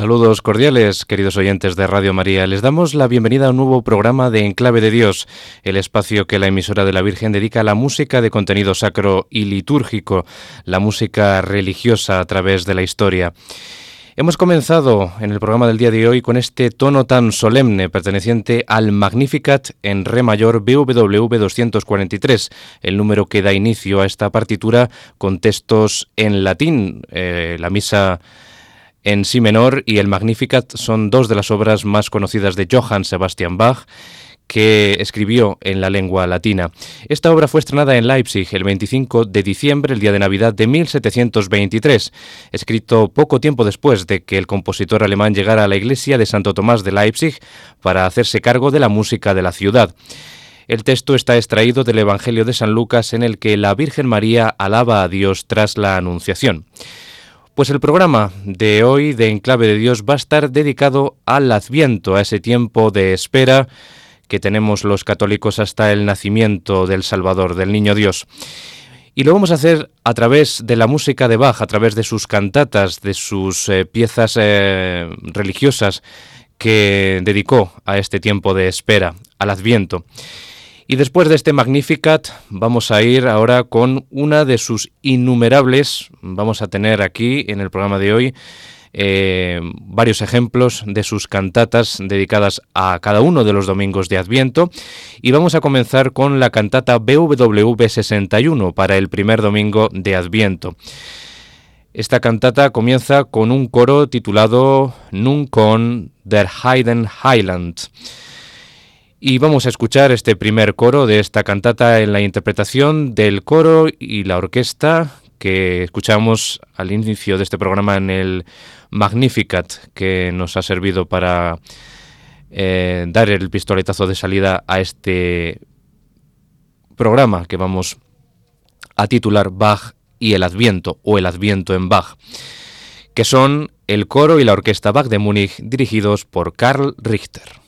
Saludos cordiales, queridos oyentes de Radio María. Les damos la bienvenida a un nuevo programa de Enclave de Dios, el espacio que la emisora de la Virgen dedica a la música de contenido sacro y litúrgico, la música religiosa a través de la historia. Hemos comenzado en el programa del día de hoy con este tono tan solemne perteneciente al Magnificat en Re mayor BWV 243, el número que da inicio a esta partitura con textos en latín, eh, la misa en si menor y el Magnificat son dos de las obras más conocidas de Johann Sebastian Bach que escribió en la lengua latina. Esta obra fue estrenada en Leipzig el 25 de diciembre, el día de Navidad de 1723, escrito poco tiempo después de que el compositor alemán llegara a la iglesia de Santo Tomás de Leipzig para hacerse cargo de la música de la ciudad. El texto está extraído del Evangelio de San Lucas en el que la Virgen María alaba a Dios tras la Anunciación. Pues el programa de hoy de Enclave de Dios va a estar dedicado al Adviento, a ese tiempo de espera que tenemos los católicos hasta el nacimiento del Salvador, del Niño Dios. Y lo vamos a hacer a través de la música de Bach, a través de sus cantatas, de sus eh, piezas eh, religiosas que dedicó a este tiempo de espera, al Adviento. Y después de este Magnificat vamos a ir ahora con una de sus innumerables, vamos a tener aquí en el programa de hoy, eh, varios ejemplos de sus cantatas dedicadas a cada uno de los domingos de Adviento y vamos a comenzar con la cantata BWV 61 para el primer domingo de Adviento. Esta cantata comienza con un coro titulado Nun con der Heiden Highland. Y vamos a escuchar este primer coro de esta cantata en la interpretación del coro y la orquesta que escuchamos al inicio de este programa en el Magnificat, que nos ha servido para eh, dar el pistoletazo de salida a este programa que vamos a titular Bach y el Adviento o el Adviento en Bach, que son el coro y la orquesta Bach de Múnich dirigidos por Karl Richter.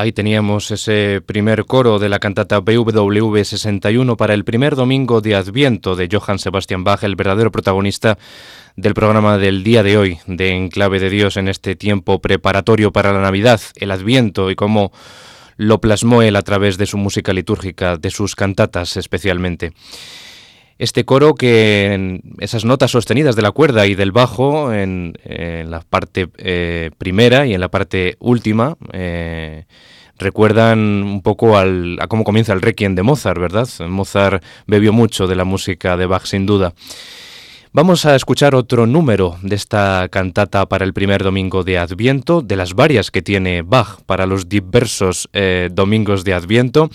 Ahí teníamos ese primer coro de la cantata BWV 61 para el primer domingo de Adviento de Johann Sebastian Bach, el verdadero protagonista del programa del día de hoy de Enclave de Dios en este tiempo preparatorio para la Navidad, el Adviento y cómo lo plasmó él a través de su música litúrgica, de sus cantatas especialmente. Este coro que en esas notas sostenidas de la cuerda y del bajo en, la parte eh, primera y en la parte última eh, recuerdan un poco al, a cómo comienza el Requiem de Mozart, ¿verdad? Mozart bebió mucho de la música de Bach sin duda. Vamos a escuchar otro número de esta cantata para el primer domingo de Adviento, de las varias que tiene Bach para los diversos eh, domingos de Adviento.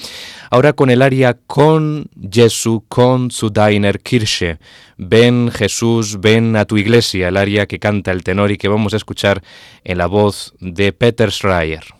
Ahora con el aria Con Jesu, con zu deiner Kirche. Ven Jesús, ven a tu iglesia, el aria que canta el tenor y que vamos a escuchar en la voz de Peter Schreier.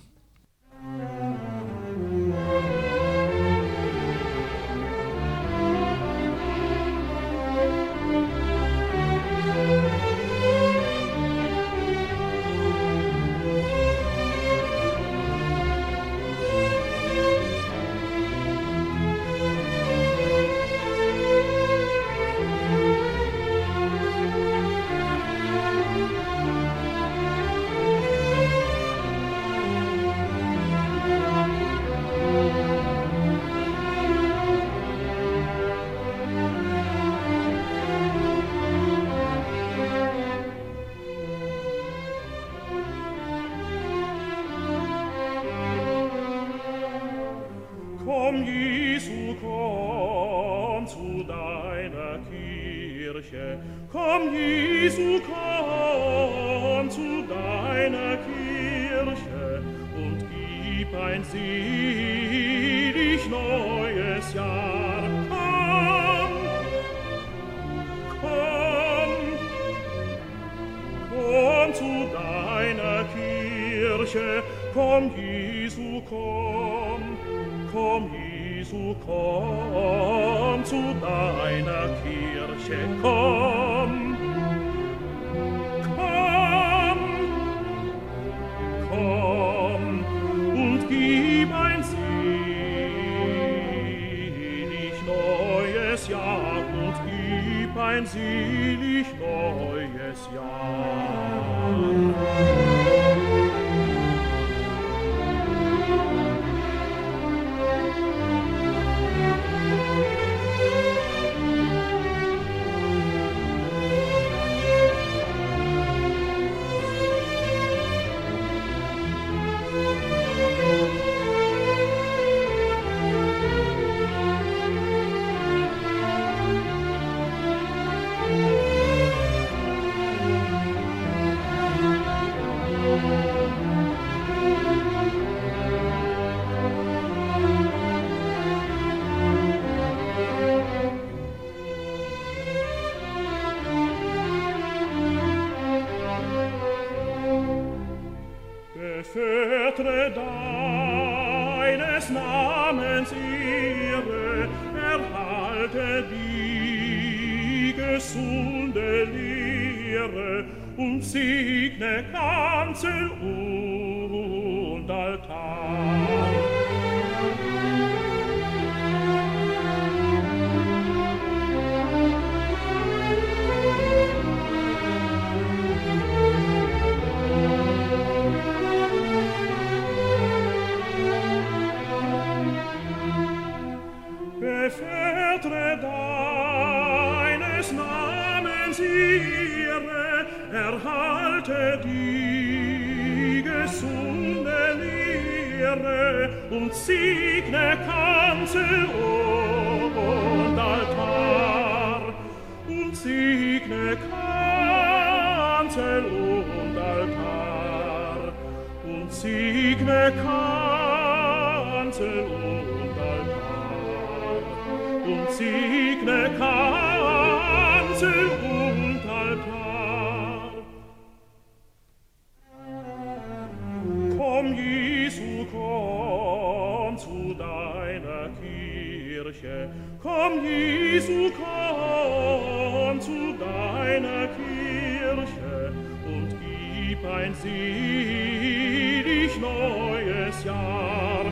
sieh dich neues Jahr.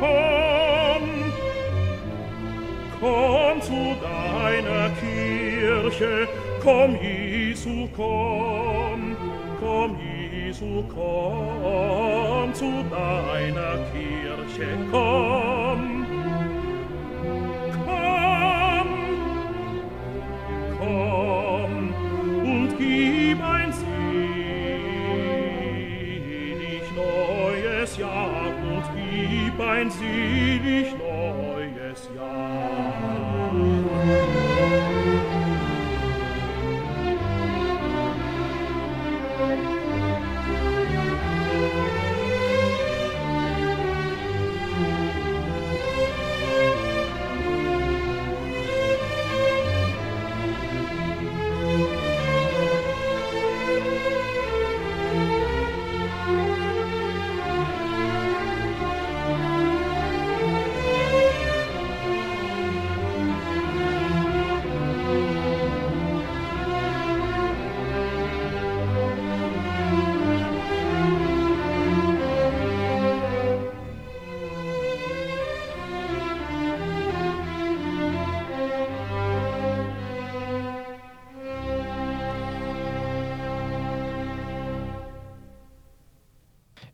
Komm, komm zu deiner Kirche, komm, Jesu, komm, komm, Jesu, komm zu deiner Kirche, komm. Komm, komm. mein selig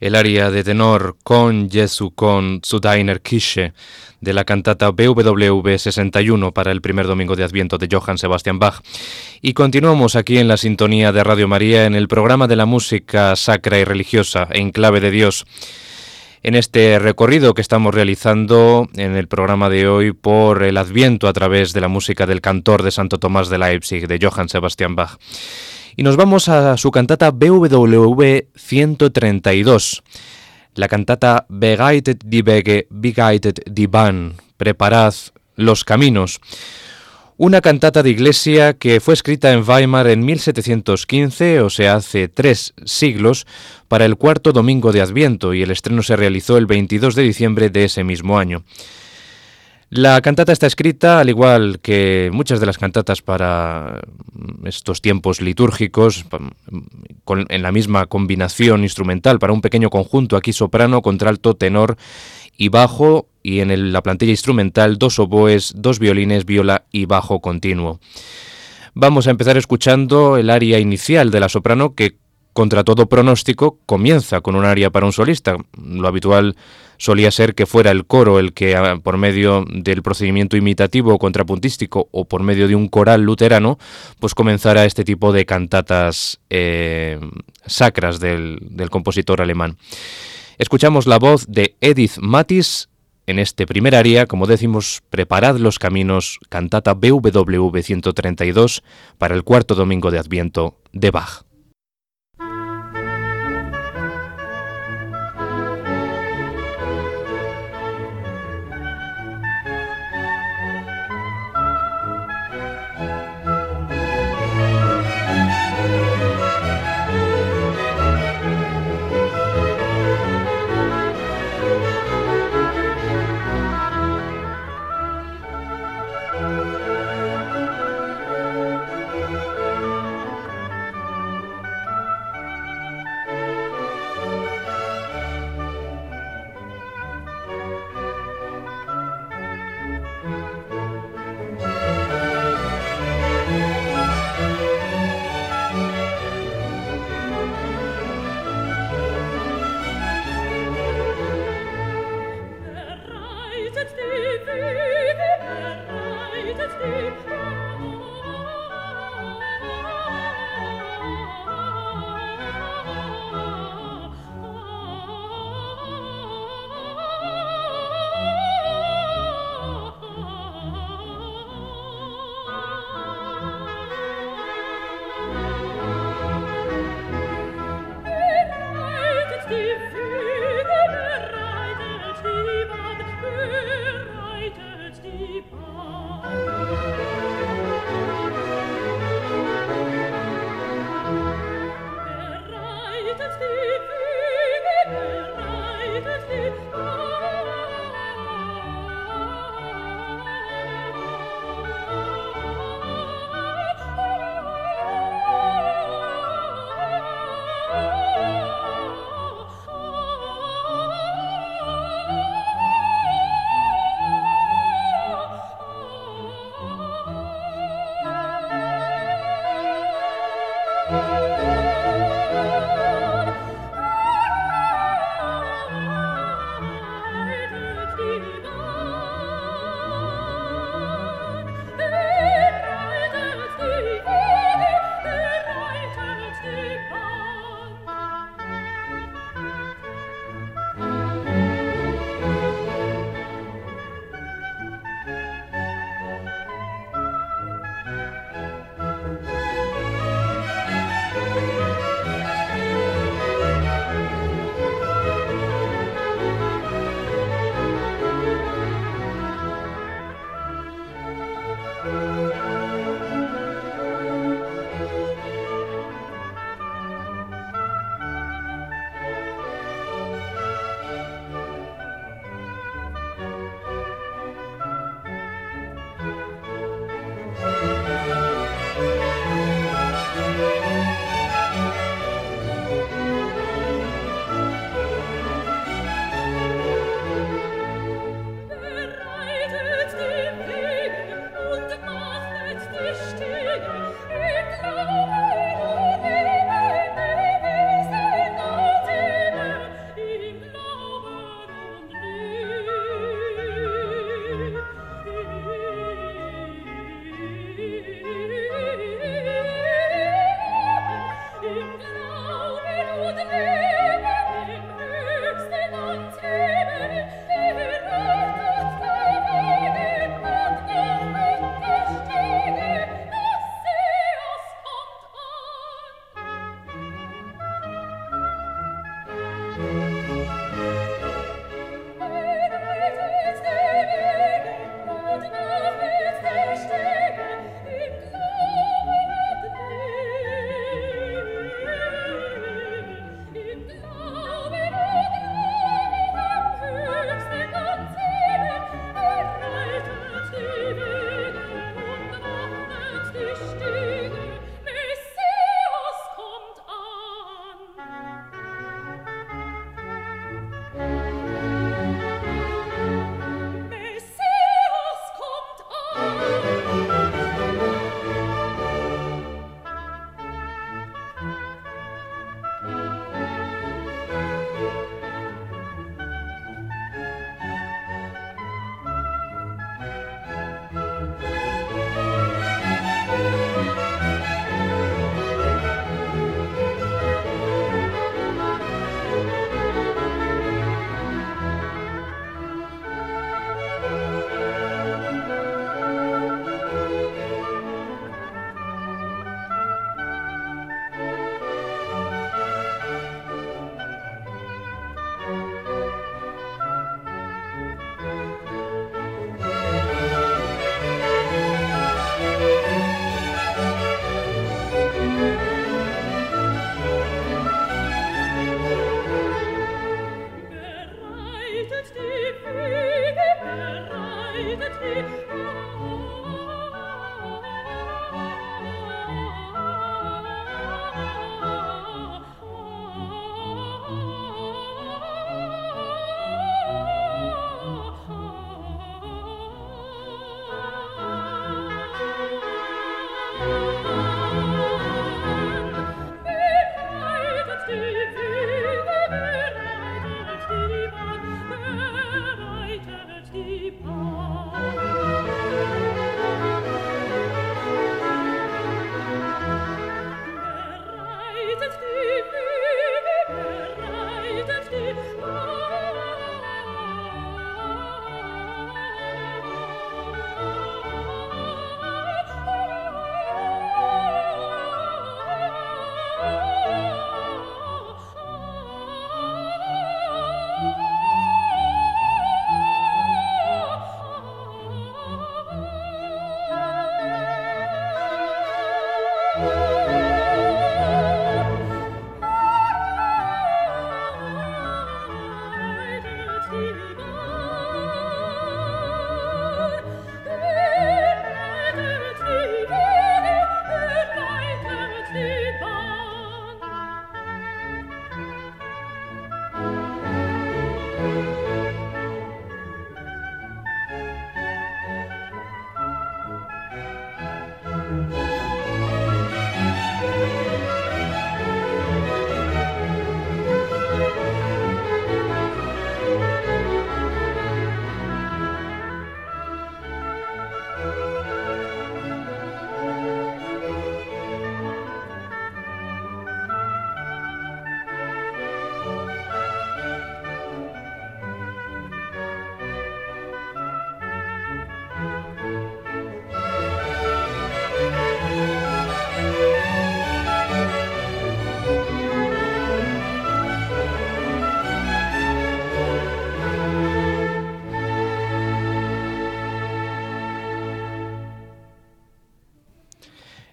el aria de tenor con Jesu con zu deiner Kische de la cantata BWV 61 para el primer domingo de Adviento de Johann Sebastian Bach. Y continuamos aquí en la sintonía de Radio María en el programa de la música sacra y religiosa en clave de Dios. En este recorrido que estamos realizando en el programa de hoy por el Adviento a través de la música del cantor de Santo Tomás de Leipzig de Johann Sebastian Bach. Y nos vamos a su cantata BWV 132, la cantata Begeitet die Wege, Begeitet die Bahn, Preparad los caminos. Una cantata de iglesia que fue escrita en Weimar en 1715, o sea, hace tres siglos, para el cuarto domingo de Adviento y el estreno se realizó el 22 de diciembre de ese mismo año. La cantata está escrita, al igual que muchas de las cantatas para estos tiempos litúrgicos, en la misma combinación instrumental para un pequeño conjunto, aquí soprano, contralto, tenor y bajo, y en la plantilla instrumental dos oboes, dos violines, viola y bajo continuo. Vamos a empezar escuchando el aria inicial de la soprano que contra todo pronóstico, comienza con un aria para un solista. Lo habitual solía ser que fuera el coro el que, ah, por medio del procedimiento imitativo o contrapuntístico o por medio de un coral luterano, pues comenzara este tipo de cantatas eh, sacras del, del compositor alemán. Escuchamos la voz de Edith Matis en este primer aria, como decimos, Preparad los caminos, cantata BWV 132 para el cuarto domingo de Adviento de Bach.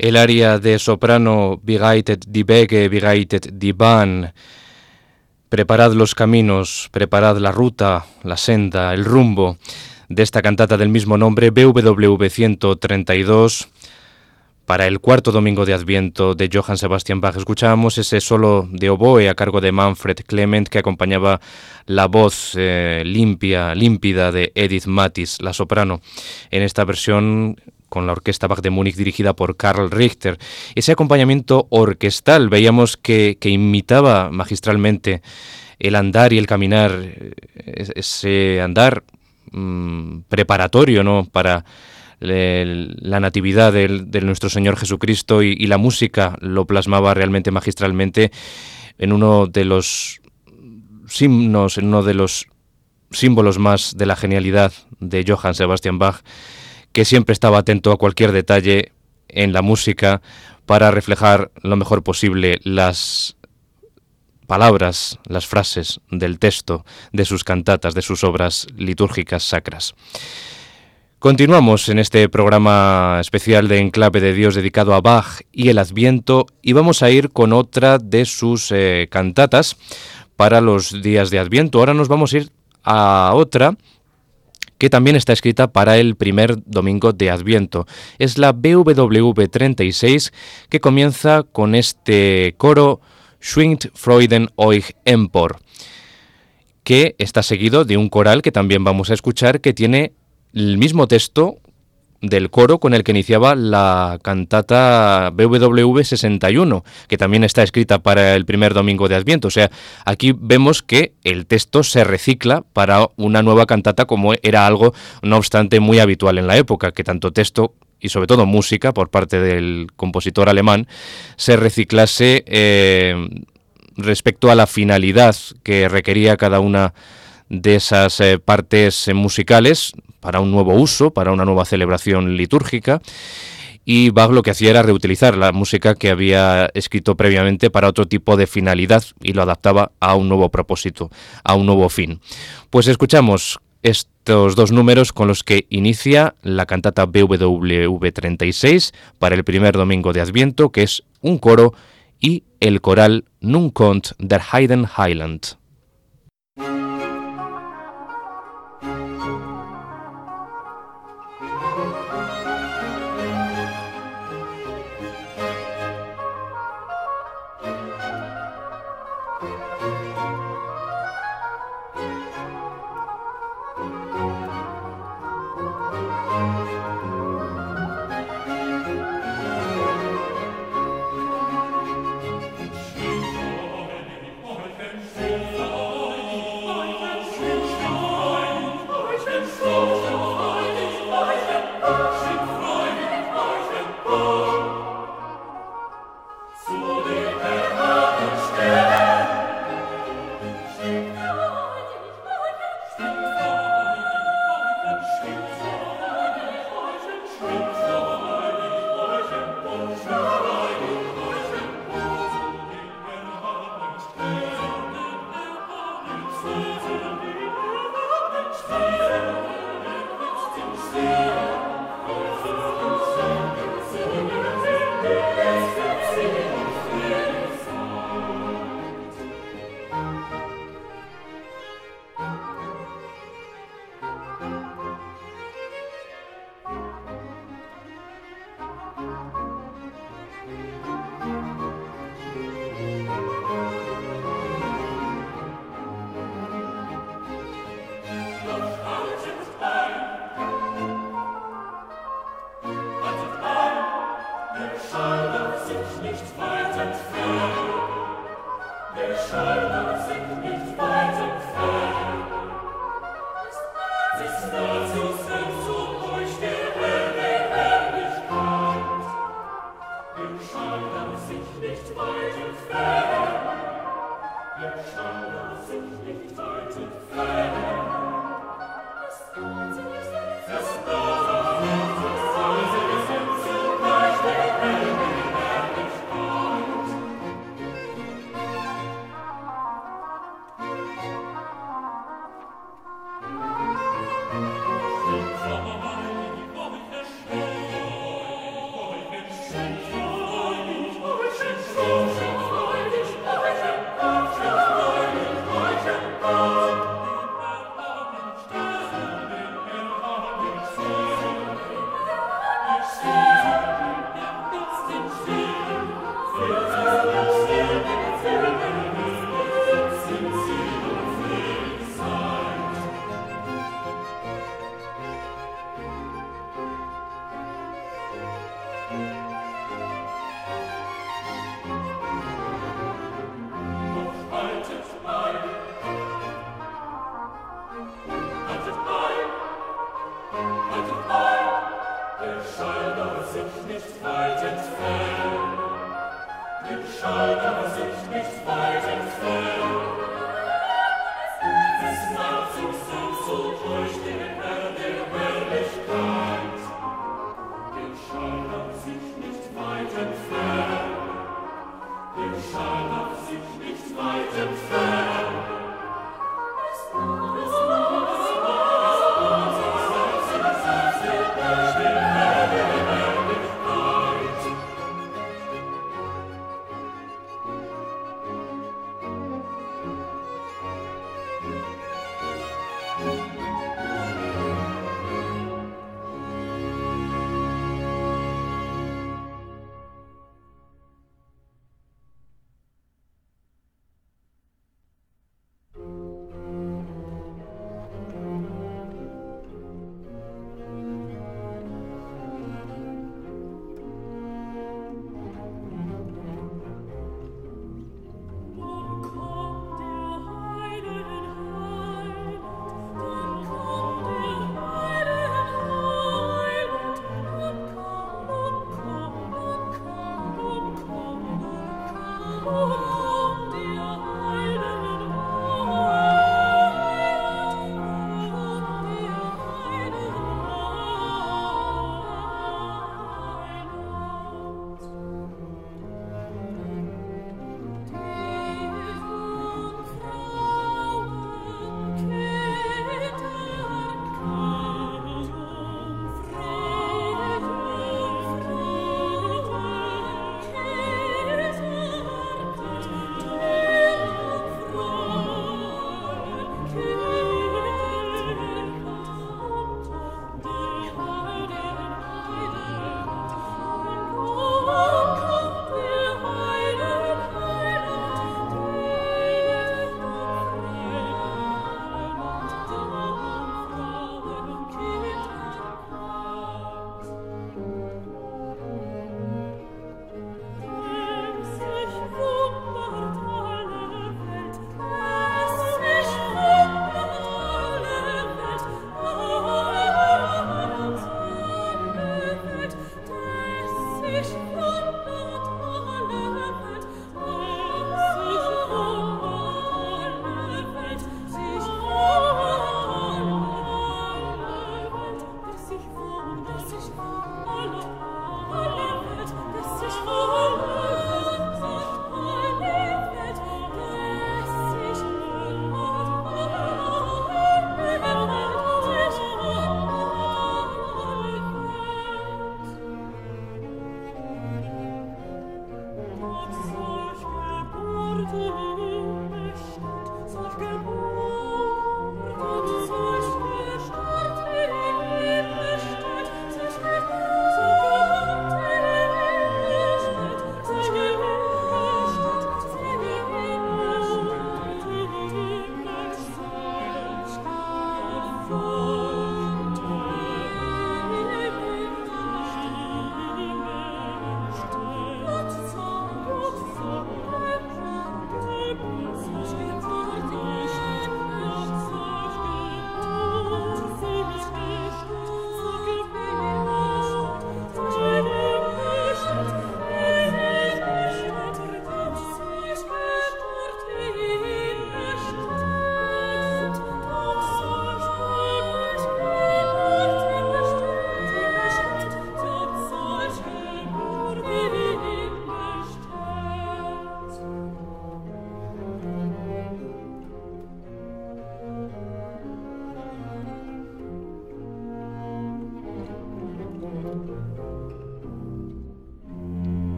El área de soprano Begaitet die Bege, Begaitet die. Preparad los caminos, preparad la ruta, la senda, el rumbo de esta cantata del mismo nombre, BWV 132, para el cuarto domingo de Adviento de Johann Sebastian Bach. Escuchábamos ese solo de oboe a cargo de Manfred Clement que acompañaba la voz eh, limpia, límpida de Edith Mattis, la soprano, en esta versión con la Orquesta Bach de Múnich dirigida por Karl Richter. Ese acompañamiento orquestal veíamos que, imitaba magistralmente el andar y el caminar, eh, ese andar mm, preparatorio ¿no? para la natividad de, nuestro Señor Jesucristo y, la música lo plasmaba realmente magistralmente en uno de los en uno de los símbolos más de la genialidad de Johann Sebastian Bach, que siempre estaba atento a cualquier detalle en la música para reflejar lo mejor posible las palabras, las frases del texto de sus cantatas, de sus obras litúrgicas sacras. Continuamos en este programa especial de Enclave de Dios dedicado a Bach y el Adviento y vamos a ir con otra de sus eh, cantatas para los días de Adviento. Ahora nos vamos a ir a otra que también está escrita para el primer domingo de Adviento. Es la BWV 36 que comienza con este coro Schwingt Freuden euch empor, que está seguido de un coral que también vamos a escuchar que tiene el mismo texto del coro con el que iniciaba la cantata BWV 61, que también está escrita para el primer domingo de Adviento. O sea, aquí vemos que el texto se recicla para una nueva cantata como era algo, no obstante, muy habitual en la época, que tanto texto y sobre todo música por parte del compositor alemán se reciclase eh, respecto a la finalidad que requería cada una de esas eh, partes eh, musicales para un nuevo uso, para una nueva celebración litúrgica. Y Bach lo que hacía era reutilizar la música que había escrito previamente para otro tipo de finalidad y lo adaptaba a un nuevo propósito, a un nuevo fin. Pues escuchamos estos dos números con los que inicia la cantata BWV 36 para el primer domingo de Adviento, que es un coro y el coral Nun kommt der Heiden Highland.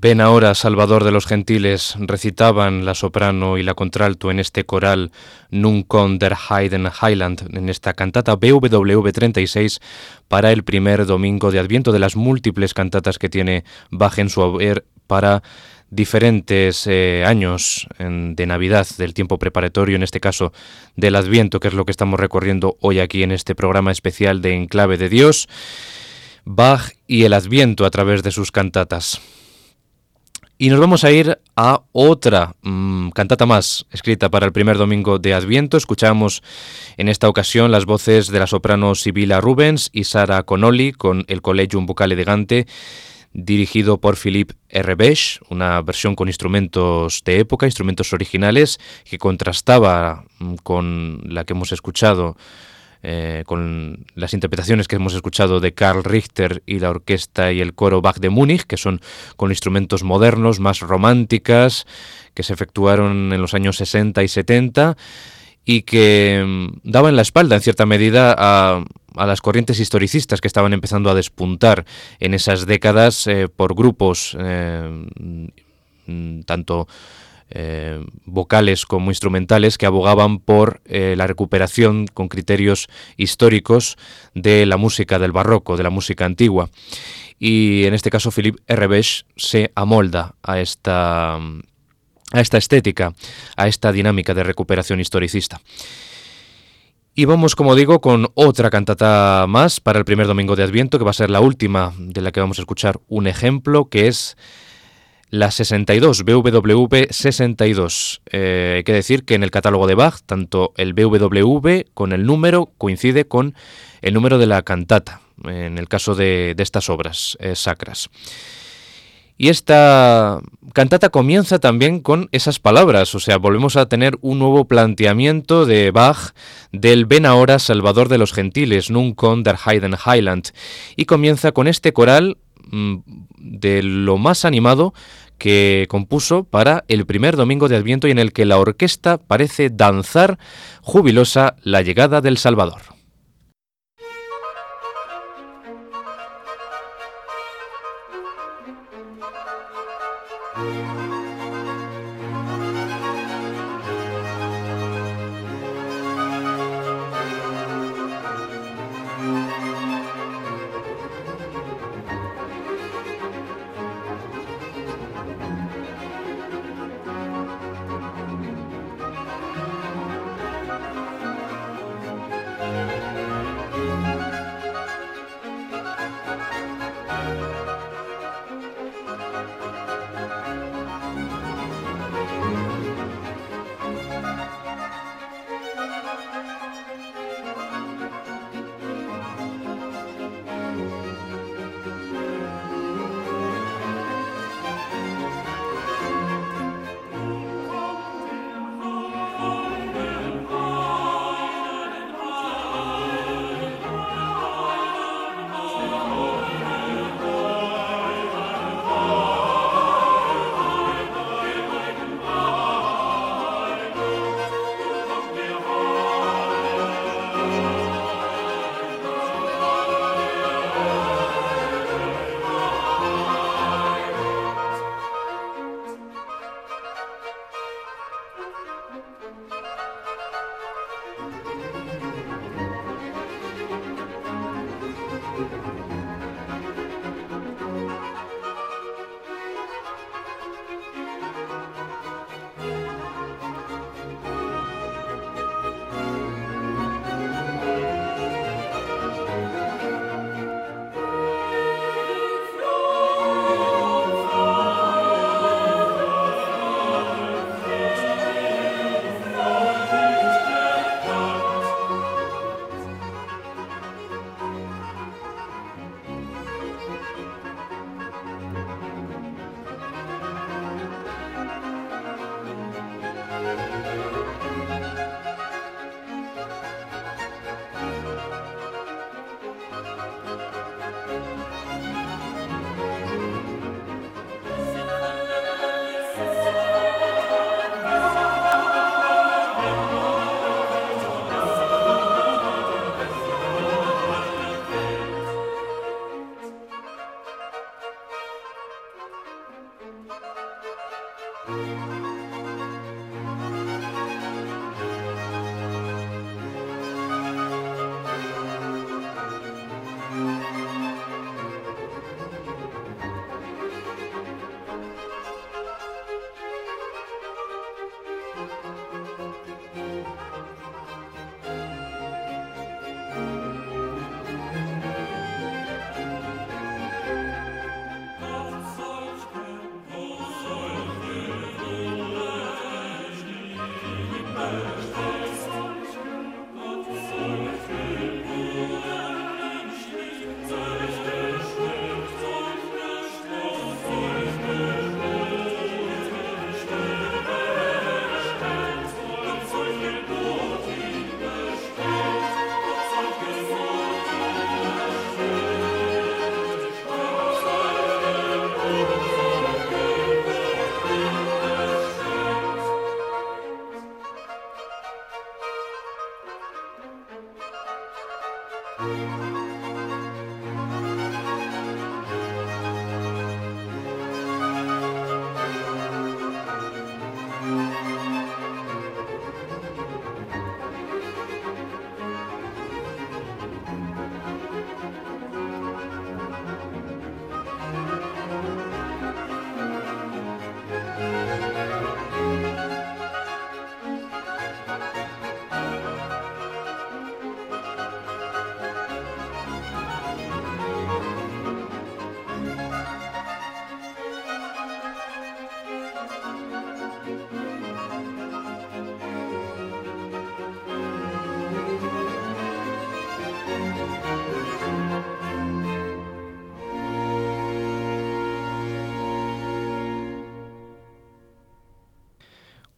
Ven ahora, Salvador de los gentiles, recitaban la soprano y la contralto en este coral Nun con der Heiden Highland, en esta cantata BWV 36 para el primer domingo de Adviento de las múltiples cantatas que tiene Bach en su haber para diferentes eh, años de Navidad, del tiempo preparatorio, en este caso del Adviento, que es lo que estamos recorriendo hoy aquí en este programa especial de Enclave de Dios, Bach y el Adviento a través de sus cantatas. Y nos vamos a ir a otra mm, cantata más, escrita para el primer domingo de Adviento. Escuchamos en esta ocasión las voces de la soprano Sibila Rubens y Sara Connolly con el Collegium Vocal Elegante, dirigido por Philippe Herbesch, una versión con instrumentos de época, instrumentos originales, que contrastaba mm, con la que hemos escuchado eh, con las interpretaciones que hemos escuchado de Karl Richter y la orquesta y el coro Bach de Múnich, que son con instrumentos modernos, más románticas, que se efectuaron en los años 60 y 70 y que mm, daban la espalda en cierta medida a, las corrientes historicistas que estaban empezando a despuntar en esas décadas eh, por grupos eh, mm, tanto eh, vocales como instrumentales que abogaban por eh, la recuperación con criterios históricos de la música del barroco, de la música antigua. Y en este caso Philippe Herbesch se amolda a esta, a esta estética, a esta dinámica de recuperación historicista. Y vamos, como digo, con otra cantata más para el primer domingo de Adviento, que va a ser la última de la que vamos a escuchar un ejemplo, que es la 62, BWV 62. Eh, hay que decir que en el catálogo de Bach, tanto el BWV con el número coincide con el número de la cantata, en el caso de, estas obras eh, sacras. Y esta cantata comienza también con esas palabras, o sea, volvemos a tener un nuevo planteamiento de Bach del Ven ahora Salvador de los Gentiles, Nun con der Heiden Highland, y comienza con este coral de lo más animado que compuso para el primer domingo de Adviento y en el que la orquesta parece danzar jubilosa la llegada del Salvador.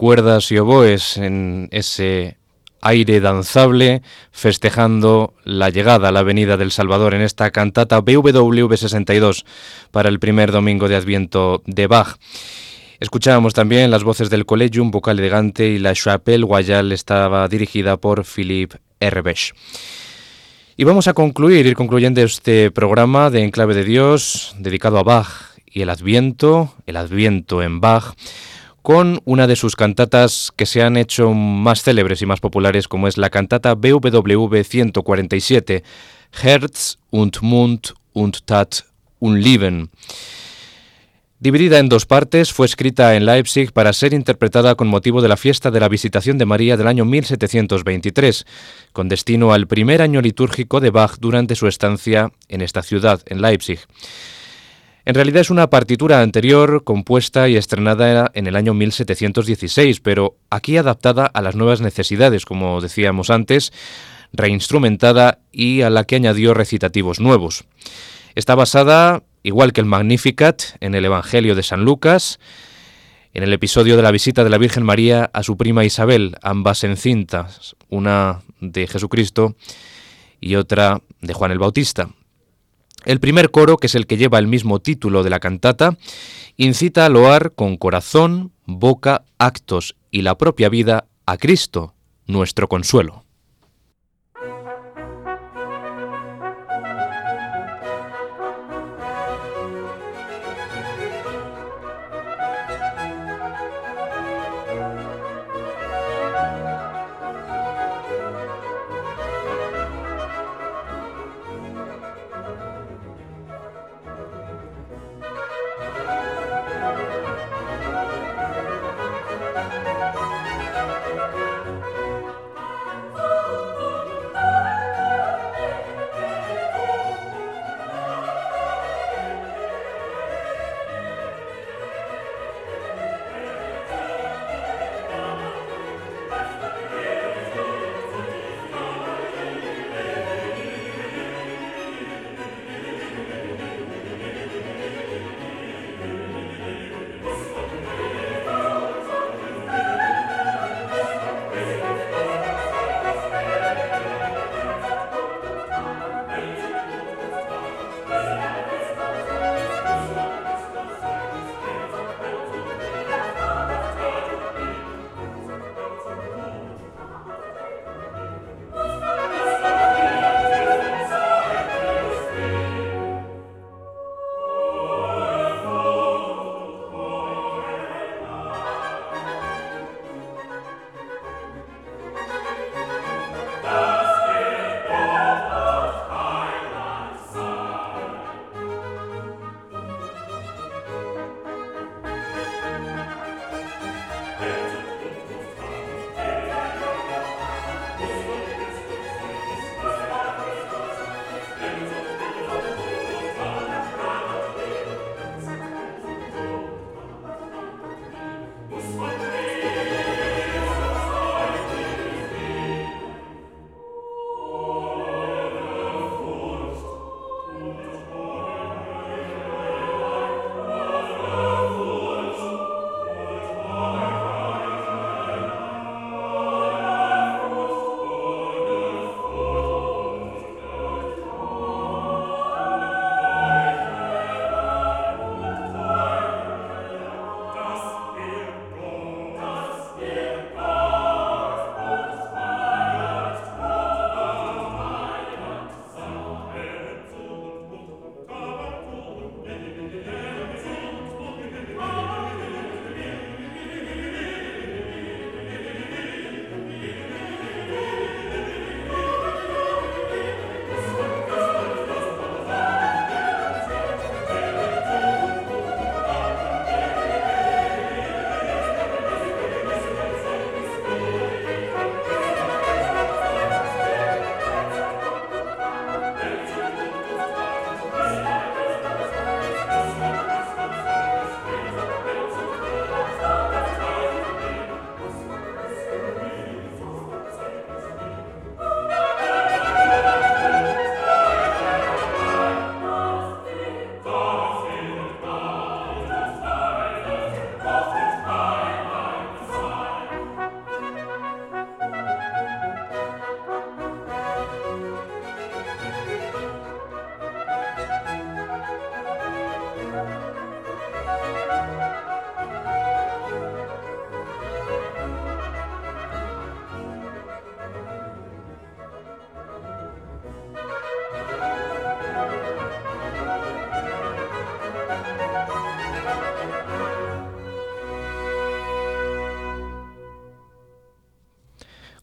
Cuerdas y oboes en ese aire danzable, festejando la llegada la Avenida del Salvador en esta cantata BWV 62 para el primer domingo de Adviento de Bach. Escuchábamos también las voces del Collegium, vocal elegante, y la Chapelle Royale estaba dirigida por Philippe Herbech. Y vamos a concluir, ir concluyendo este programa de Enclave de Dios, dedicado a Bach y el Adviento, el Adviento en Bach, con una de sus cantatas que se han hecho más célebres y más populares, como es la cantata BWV 147, Herz und Mund und Tat und Leben. Dividida en dos partes, fue escrita en Leipzig para ser interpretada con motivo de la fiesta de la Visitación de María del año 1723, con destino al primer año litúrgico de Bach durante su estancia en esta ciudad, en Leipzig. En realidad es una partitura anterior, compuesta y estrenada en el año 1716, pero aquí adaptada a las nuevas necesidades, como decíamos antes, reinstrumentada y a la que añadió recitativos nuevos. Está basada, igual que el Magnificat, en el Evangelio de San Lucas, en el episodio de la visita de la Virgen María a su prima Isabel, ambas en cintas, una de Jesucristo y otra de Juan el Bautista. El primer coro, que es el que lleva el mismo título de la cantata, incita a loar con corazón, boca, actos y la propia vida a Cristo, nuestro consuelo.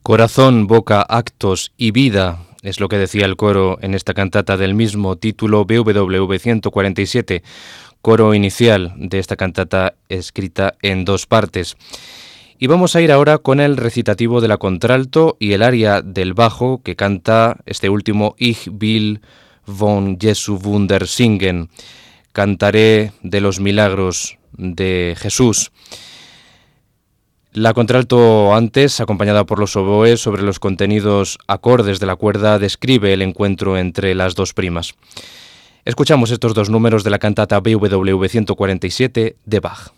Corazón, boca, actos y vida es lo que decía el coro en esta cantata del mismo título BWV 147, coro inicial de esta cantata escrita en dos partes. Y vamos a ir ahora con el recitativo de la contralto y el aria del bajo que canta este último Ich will von Jesu Wunder singen. Cantaré de los milagros de Jesús. La contralto antes, acompañada por los oboes sobre los contenidos acordes de la cuerda, describe el encuentro entre las dos primas. Escuchamos estos dos números de la cantata BWV 147 de Bach.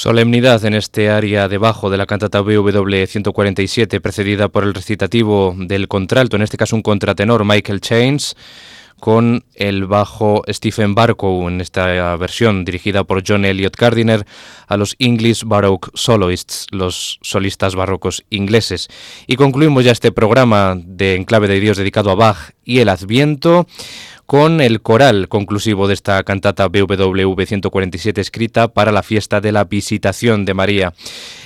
Solemnidad en este área debajo de la cantata BW 147, precedida por el recitativo del contralto, en este caso un contratenor Michael Chains, con el bajo Stephen Barkow en esta versión dirigida por John Elliot Gardiner a los English Baroque Soloists, los solistas barrocos ingleses. Y concluimos ya este programa de Enclave de Dios dedicado a Bach y el Adviento con el coral conclusivo de esta cantata BWV 147 escrita para la fiesta de la visitación de María.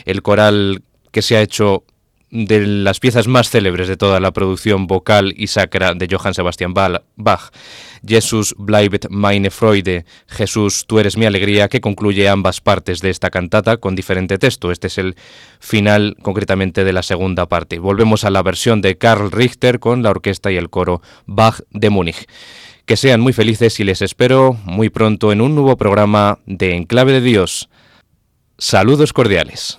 El coral que se ha hecho de las piezas más célebres de toda la producción vocal y sacra de Johann Sebastian Bach, Jesus bleibet meine Freude, Jesús, tú eres mi alegría, que concluye ambas partes de esta cantata con diferente texto. Este es el final concretamente de la segunda parte. Volvemos a la versión de Karl Richter con la orquesta y el coro Bach de Múnich. Que sean muy felices y les espero muy pronto en un nuevo programa de Enclave de Dios. Saludos cordiales.